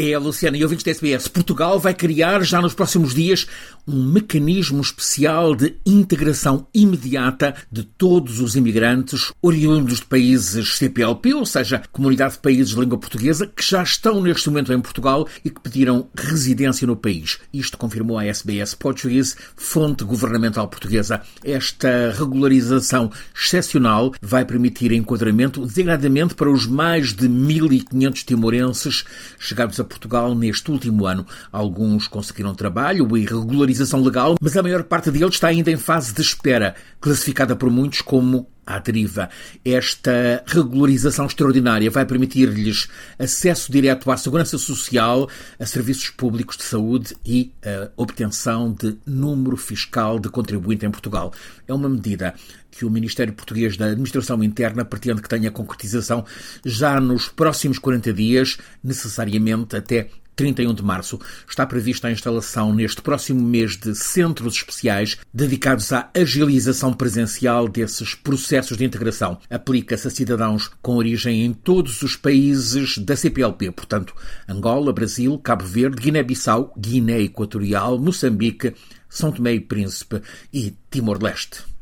É a Luciana e ouvintes da SBS. Portugal vai criar já nos próximos dias um mecanismo especial de integração imediata de todos os imigrantes oriundos de países CPLP, ou seja, Comunidade de Países de Língua Portuguesa, que já estão neste momento em Portugal e que pediram residência no país. Isto confirmou a SBS Portuguese, fonte governamental portuguesa. Esta regularização excepcional vai permitir enquadramento designadamente para os mais de 1.500 timorenses chegados a Portugal neste último ano. Alguns conseguiram trabalho e regularização legal, mas a maior parte deles está ainda em fase de espera, classificada por muitos como à deriva. Esta regularização extraordinária vai permitir-lhes acesso direto à segurança social, a serviços públicos de saúde e a obtenção de número fiscal de contribuinte em Portugal. É uma medida que o Ministério Português da Administração Interna pretende que tenha concretização já nos próximos 40 dias, necessariamente até 31 de março, está prevista a instalação neste próximo mês de centros especiais dedicados à agilização presencial desses processos de integração. Aplica-se a cidadãos com origem em todos os países da CPLP, portanto, Angola, Brasil, Cabo Verde, Guiné-Bissau, Guiné Equatorial, Moçambique, São Tomé e Príncipe e Timor-Leste.